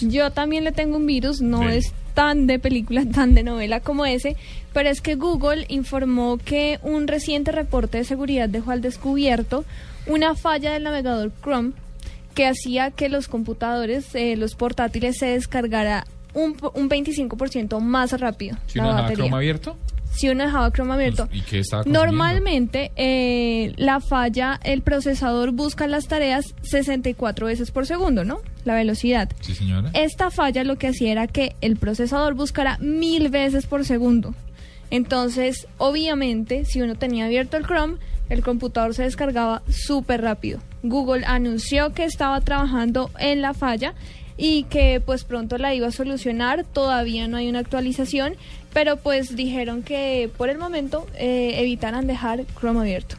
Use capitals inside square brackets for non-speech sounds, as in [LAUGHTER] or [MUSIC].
Yo también le tengo un virus, no Sí. es tan de película, [LAUGHS] tan de novela como ese, pero es que Google informó que un reciente reporte de seguridad dejó al descubierto una falla del navegador Chrome que hacía que los computadores, eh, los portátiles, se descargara un, un 25% más rápido Si la batería. Chrome abierto, Si uno dejaba Chrome abierto. ¿y qué estaba consumiendo? Normalmente eh, la falla, el procesador busca las tareas 64 veces por segundo, ¿no? La velocidad. Sí, señora. Esta falla lo que hacía era que el procesador buscara mil veces por segundo. Entonces, obviamente, si uno tenía abierto el Chrome, el computador se descargaba súper rápido. Google anunció que estaba trabajando en la falla y que pues pronto la iba a solucionar. Todavía no hay una actualización, pero pues dijeron que por el momento eh, evitaran dejar Chrome abierto.